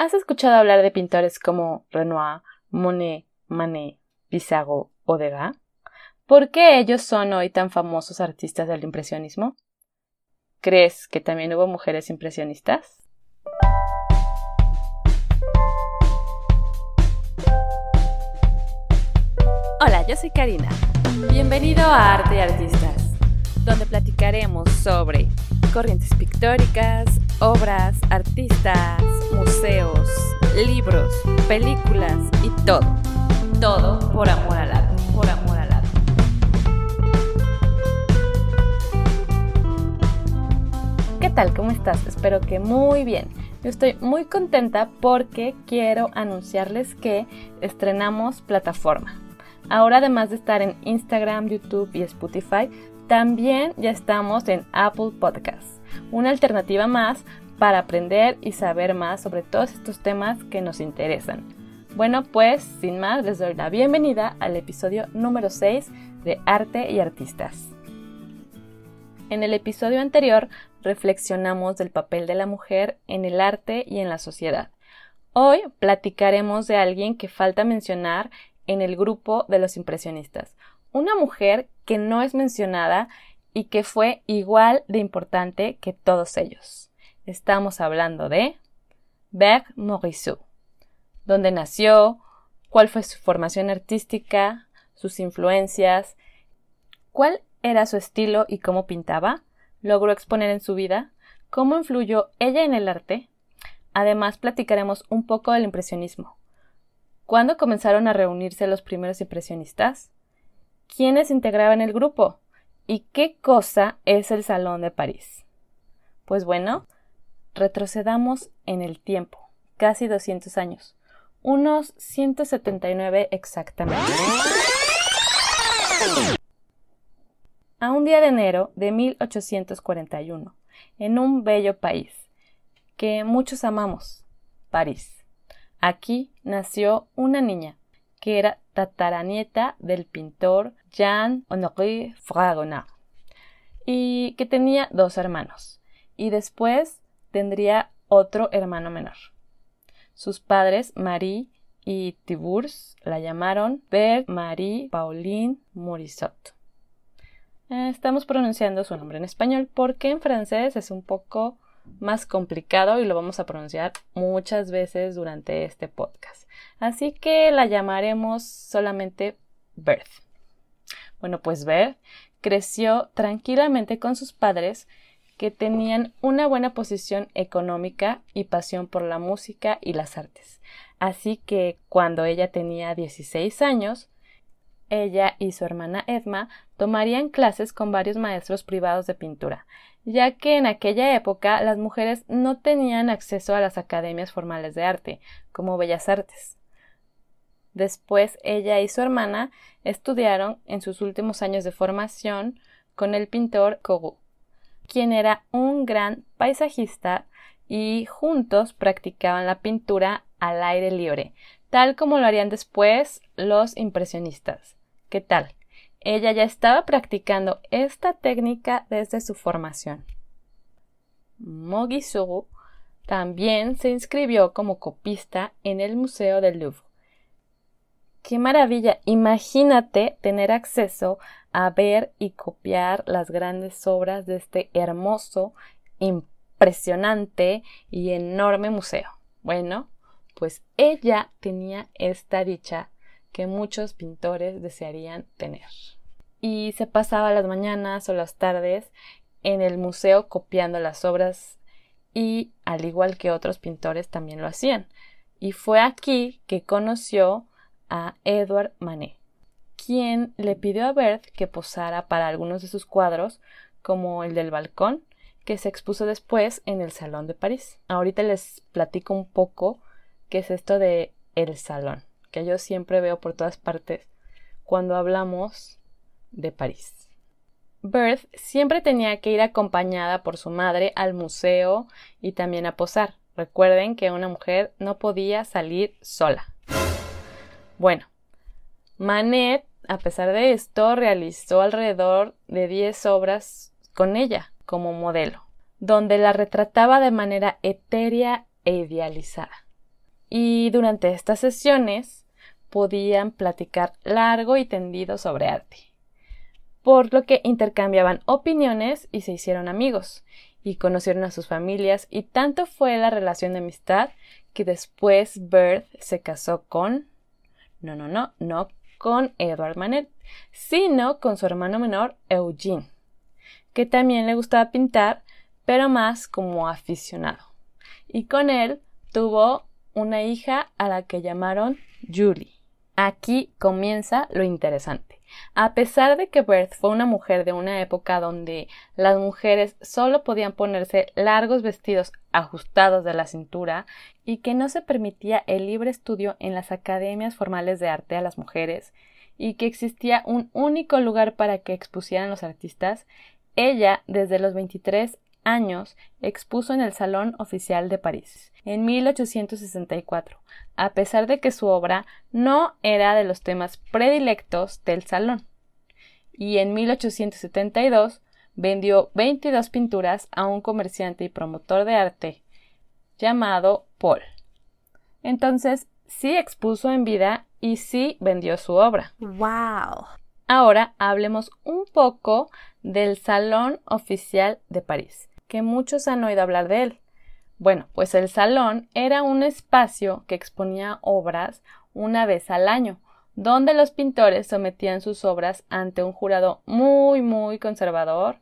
¿Has escuchado hablar de pintores como Renoir, Monet, Manet, Pissarro o Degas? ¿Por qué ellos son hoy tan famosos artistas del impresionismo? ¿Crees que también hubo mujeres impresionistas? Hola, yo soy Karina. Bienvenido a Arte y Artistas, donde platicaremos sobre corrientes pictóricas, obras, artistas, museos, libros, películas y todo. Todo por amor al arte, por amor al arte. ¿Qué tal? ¿Cómo estás? Espero que muy bien. Yo estoy muy contenta porque quiero anunciarles que estrenamos plataforma. Ahora además de estar en Instagram, YouTube y Spotify, también ya estamos en Apple Podcasts, una alternativa más para aprender y saber más sobre todos estos temas que nos interesan. Bueno, pues sin más les doy la bienvenida al episodio número 6 de Arte y Artistas. En el episodio anterior reflexionamos del papel de la mujer en el arte y en la sociedad. Hoy platicaremos de alguien que falta mencionar en el grupo de los impresionistas, una mujer que no es mencionada y que fue igual de importante que todos ellos. Estamos hablando de Berg Morisot. ¿Dónde nació? ¿Cuál fue su formación artística? ¿Sus influencias? ¿Cuál era su estilo y cómo pintaba? ¿Logró exponer en su vida? ¿Cómo influyó ella en el arte? Además, platicaremos un poco del impresionismo. ¿Cuándo comenzaron a reunirse los primeros impresionistas? quiénes integraban el grupo y qué cosa es el Salón de París. Pues bueno, retrocedamos en el tiempo, casi 200 años, unos 179 exactamente. A un día de enero de 1841, en un bello país que muchos amamos, París. Aquí nació una niña que era tataranieta del pintor Jean-Honoré Fragonard y que tenía dos hermanos y después tendría otro hermano menor. Sus padres, Marie y Tibours, la llamaron Bert Marie Pauline Morisot. Estamos pronunciando su nombre en español porque en francés es un poco más complicado y lo vamos a pronunciar muchas veces durante este podcast. Así que la llamaremos solamente Bert. Bueno, pues Bert creció tranquilamente con sus padres que tenían una buena posición económica y pasión por la música y las artes. Así que cuando ella tenía 16 años, ella y su hermana Edma tomarían clases con varios maestros privados de pintura, ya que en aquella época las mujeres no tenían acceso a las academias formales de arte, como Bellas Artes. Después ella y su hermana estudiaron en sus últimos años de formación con el pintor Corot, quien era un gran paisajista y juntos practicaban la pintura al aire libre, tal como lo harían después los impresionistas. ¿Qué tal? Ella ya estaba practicando esta técnica desde su formación. Mogisuru también se inscribió como copista en el Museo del Louvre. ¡Qué maravilla! Imagínate tener acceso a ver y copiar las grandes obras de este hermoso, impresionante y enorme museo. Bueno, pues ella tenía esta dicha que muchos pintores desearían tener. Y se pasaba las mañanas o las tardes en el museo copiando las obras y al igual que otros pintores también lo hacían. Y fue aquí que conoció a Edward Manet, quien le pidió a Berth que posara para algunos de sus cuadros, como el del balcón, que se expuso después en el Salón de París. Ahorita les platico un poco qué es esto de el salón que yo siempre veo por todas partes cuando hablamos de París. Berth siempre tenía que ir acompañada por su madre al museo y también a posar. Recuerden que una mujer no podía salir sola. Bueno, Manet, a pesar de esto, realizó alrededor de 10 obras con ella como modelo, donde la retrataba de manera etérea e idealizada. y durante estas sesiones podían platicar largo y tendido sobre arte, por lo que intercambiaban opiniones y se hicieron amigos, y conocieron a sus familias, y tanto fue la relación de amistad que después Bird se casó con... No, no, no, no con Edward Manet, sino con su hermano menor Eugene, que también le gustaba pintar, pero más como aficionado. Y con él tuvo una hija a la que llamaron Julie. Aquí comienza lo interesante. A pesar de que Beth fue una mujer de una época donde las mujeres solo podían ponerse largos vestidos ajustados de la cintura y que no se permitía el libre estudio en las academias formales de arte a las mujeres y que existía un único lugar para que expusieran los artistas, ella desde los 23 años expuso en el Salón Oficial de París en 1864, a pesar de que su obra no era de los temas predilectos del salón. Y en 1872 vendió 22 pinturas a un comerciante y promotor de arte llamado Paul. Entonces, sí expuso en vida y sí vendió su obra. ¡Wow! Ahora hablemos un poco del Salón Oficial de París, que muchos han oído hablar de él. Bueno, pues el salón era un espacio que exponía obras una vez al año, donde los pintores sometían sus obras ante un jurado muy, muy conservador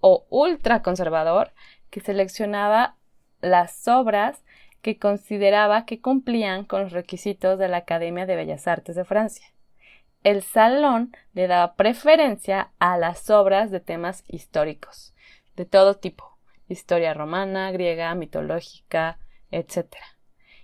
o ultra conservador que seleccionaba las obras que consideraba que cumplían con los requisitos de la Academia de Bellas Artes de Francia. El salón le daba preferencia a las obras de temas históricos, de todo tipo, historia romana, griega, mitológica, etc.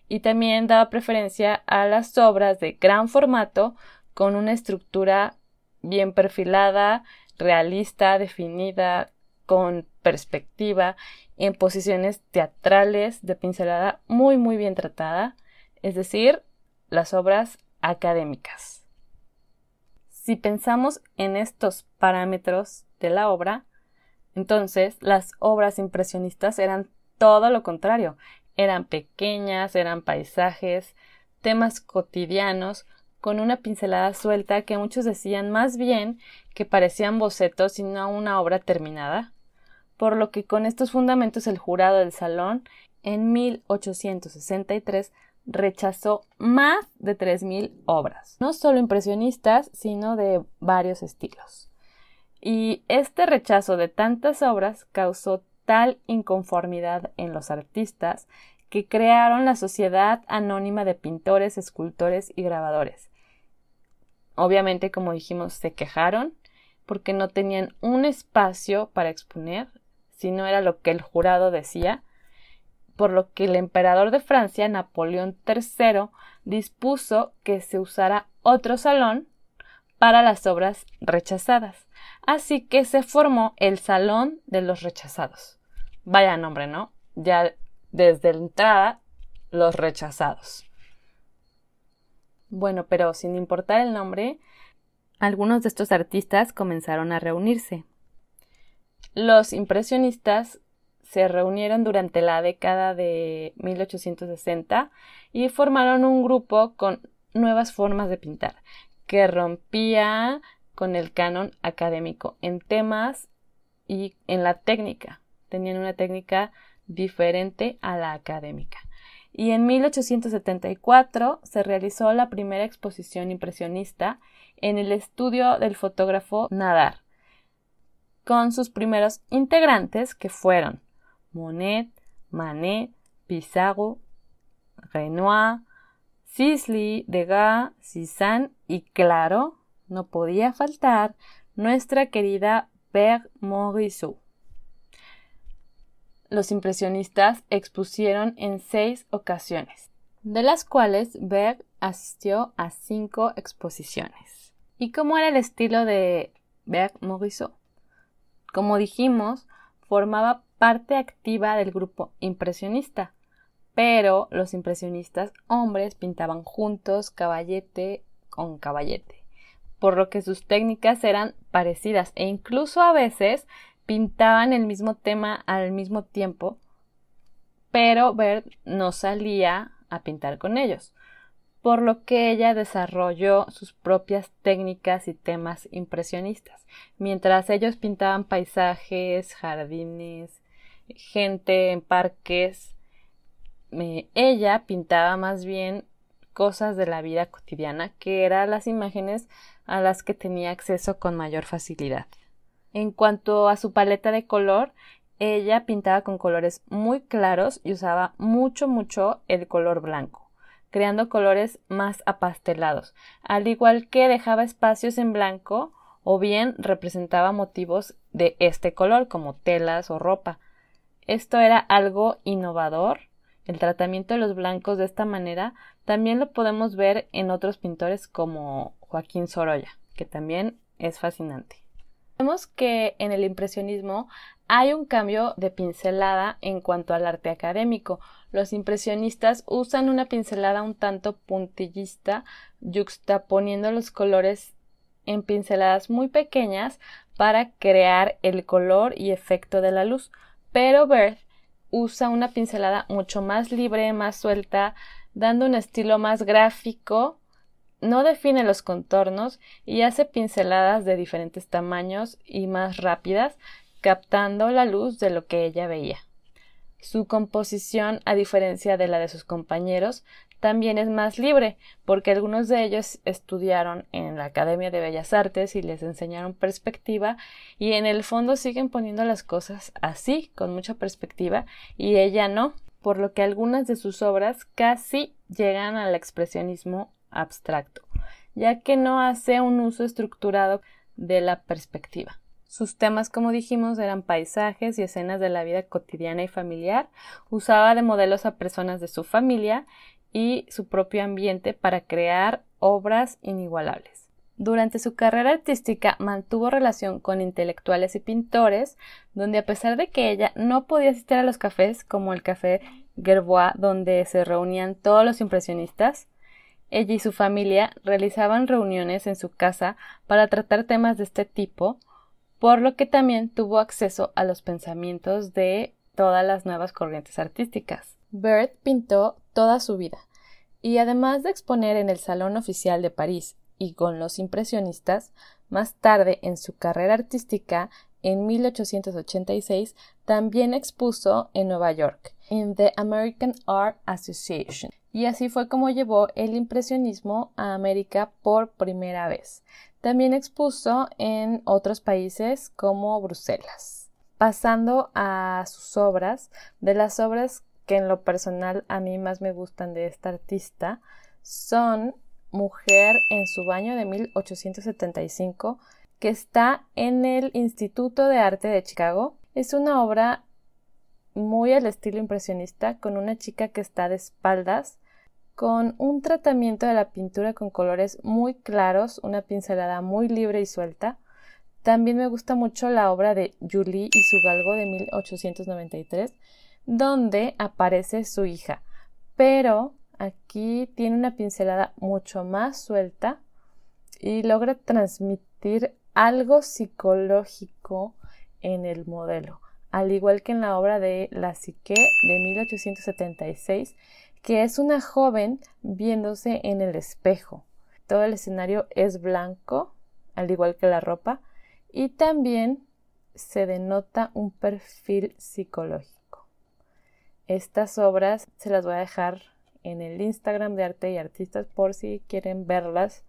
Y también daba preferencia a las obras de gran formato con una estructura bien perfilada, realista, definida, con perspectiva, en posiciones teatrales de pincelada muy muy bien tratada, es decir, las obras académicas. Si pensamos en estos parámetros de la obra, entonces, las obras impresionistas eran todo lo contrario. Eran pequeñas, eran paisajes, temas cotidianos, con una pincelada suelta que muchos decían más bien que parecían bocetos y no una obra terminada. Por lo que con estos fundamentos el jurado del salón en 1863 rechazó más de 3.000 obras, no solo impresionistas, sino de varios estilos. Y este rechazo de tantas obras causó tal inconformidad en los artistas que crearon la Sociedad Anónima de Pintores, Escultores y Grabadores. Obviamente, como dijimos, se quejaron porque no tenían un espacio para exponer, si no era lo que el jurado decía, por lo que el emperador de Francia, Napoleón III, dispuso que se usara otro salón para las obras rechazadas. Así que se formó el Salón de los Rechazados. Vaya nombre, ¿no? Ya desde la entrada, los rechazados. Bueno, pero sin importar el nombre, algunos de estos artistas comenzaron a reunirse. Los impresionistas se reunieron durante la década de 1860 y formaron un grupo con nuevas formas de pintar, que rompía con el canon académico en temas y en la técnica. Tenían una técnica diferente a la académica. Y en 1874 se realizó la primera exposición impresionista en el estudio del fotógrafo Nadar, con sus primeros integrantes que fueron Monet, Manet, Pissarro, Renoir, Sisley, Degas, Cézanne y claro, no podía faltar nuestra querida Berg Morisot. Los impresionistas expusieron en seis ocasiones, de las cuales Berg asistió a cinco exposiciones. ¿Y cómo era el estilo de Berg Morisot? Como dijimos, formaba parte activa del grupo impresionista, pero los impresionistas hombres pintaban juntos caballete con caballete por lo que sus técnicas eran parecidas e incluso a veces pintaban el mismo tema al mismo tiempo, pero Bert no salía a pintar con ellos, por lo que ella desarrolló sus propias técnicas y temas impresionistas, mientras ellos pintaban paisajes, jardines, gente en parques, ella pintaba más bien cosas de la vida cotidiana, que eran las imágenes a las que tenía acceso con mayor facilidad. En cuanto a su paleta de color, ella pintaba con colores muy claros y usaba mucho, mucho el color blanco, creando colores más apastelados, al igual que dejaba espacios en blanco o bien representaba motivos de este color como telas o ropa. Esto era algo innovador. El tratamiento de los blancos de esta manera también lo podemos ver en otros pintores como Joaquín Sorolla, que también es fascinante. Vemos que en el impresionismo hay un cambio de pincelada en cuanto al arte académico. Los impresionistas usan una pincelada un tanto puntillista, yuxtaponiendo los colores en pinceladas muy pequeñas para crear el color y efecto de la luz. Pero Berth usa una pincelada mucho más libre, más suelta, dando un estilo más gráfico no define los contornos y hace pinceladas de diferentes tamaños y más rápidas, captando la luz de lo que ella veía. Su composición, a diferencia de la de sus compañeros, también es más libre, porque algunos de ellos estudiaron en la Academia de Bellas Artes y les enseñaron perspectiva y en el fondo siguen poniendo las cosas así, con mucha perspectiva, y ella no, por lo que algunas de sus obras casi llegan al expresionismo abstracto, ya que no hace un uso estructurado de la perspectiva. Sus temas, como dijimos, eran paisajes y escenas de la vida cotidiana y familiar. Usaba de modelos a personas de su familia y su propio ambiente para crear obras inigualables. Durante su carrera artística mantuvo relación con intelectuales y pintores, donde a pesar de que ella no podía asistir a los cafés como el café Gerbois, donde se reunían todos los impresionistas, ella y su familia realizaban reuniones en su casa para tratar temas de este tipo, por lo que también tuvo acceso a los pensamientos de todas las nuevas corrientes artísticas. Bird pintó toda su vida, y además de exponer en el Salón Oficial de París y con los impresionistas, más tarde en su carrera artística, en 1886, también expuso en Nueva York, en The American Art Association, y así fue como llevó el impresionismo a América por primera vez. También expuso en otros países como Bruselas. Pasando a sus obras, de las obras que en lo personal a mí más me gustan de esta artista son Mujer en su baño de 1875, que está en el Instituto de Arte de Chicago. Es una obra muy al estilo impresionista, con una chica que está de espaldas con un tratamiento de la pintura con colores muy claros, una pincelada muy libre y suelta. También me gusta mucho la obra de Julie y su galgo de 1893, donde aparece su hija, pero aquí tiene una pincelada mucho más suelta y logra transmitir algo psicológico en el modelo, al igual que en la obra de La Psique de 1876, que es una joven viéndose en el espejo. Todo el escenario es blanco, al igual que la ropa, y también se denota un perfil psicológico. Estas obras se las voy a dejar en el Instagram de Arte y Artistas por si quieren verlas.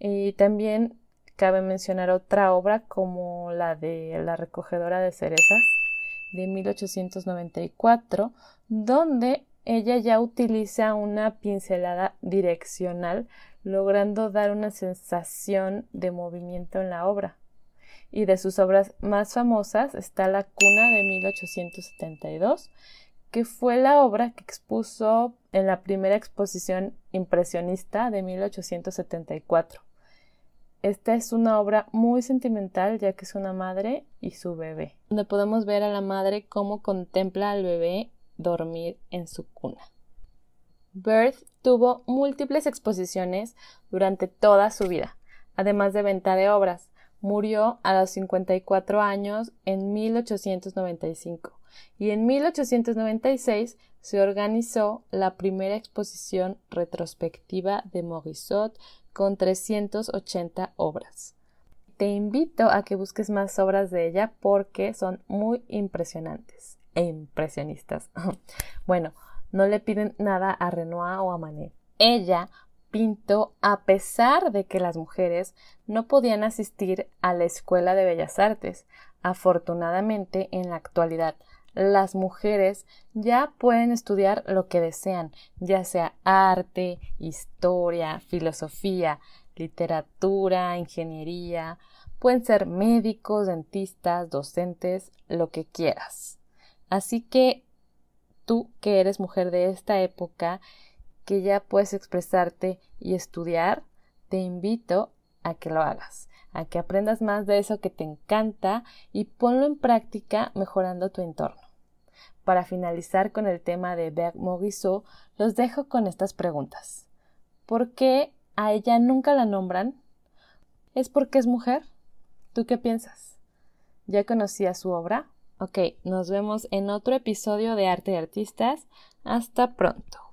Y también cabe mencionar otra obra como la de La recogedora de cerezas de 1894, donde ella ya utiliza una pincelada direccional, logrando dar una sensación de movimiento en la obra. Y de sus obras más famosas está La cuna de 1872, que fue la obra que expuso en la primera exposición impresionista de 1874. Esta es una obra muy sentimental ya que es una madre y su bebé, donde podemos ver a la madre cómo contempla al bebé dormir en su cuna. Birth tuvo múltiples exposiciones durante toda su vida, además de venta de obras. Murió a los 54 años en 1895 y en 1896 se organizó la primera exposición retrospectiva de Morisot con 380 obras. Te invito a que busques más obras de ella porque son muy impresionantes e impresionistas. bueno, no le piden nada a Renoir o a Manet. Ella pintó a pesar de que las mujeres no podían asistir a la Escuela de Bellas Artes. Afortunadamente, en la actualidad, las mujeres ya pueden estudiar lo que desean, ya sea arte, historia, filosofía, literatura, ingeniería, pueden ser médicos, dentistas, docentes, lo que quieras. Así que tú que eres mujer de esta época, que ya puedes expresarte y estudiar, te invito a que lo hagas, a que aprendas más de eso que te encanta y ponlo en práctica mejorando tu entorno. Para finalizar con el tema de Berg Morisot, los dejo con estas preguntas. ¿Por qué a ella nunca la nombran? ¿Es porque es mujer? ¿Tú qué piensas? ¿Ya conocías su obra? Ok, nos vemos en otro episodio de Arte de Artistas. Hasta pronto.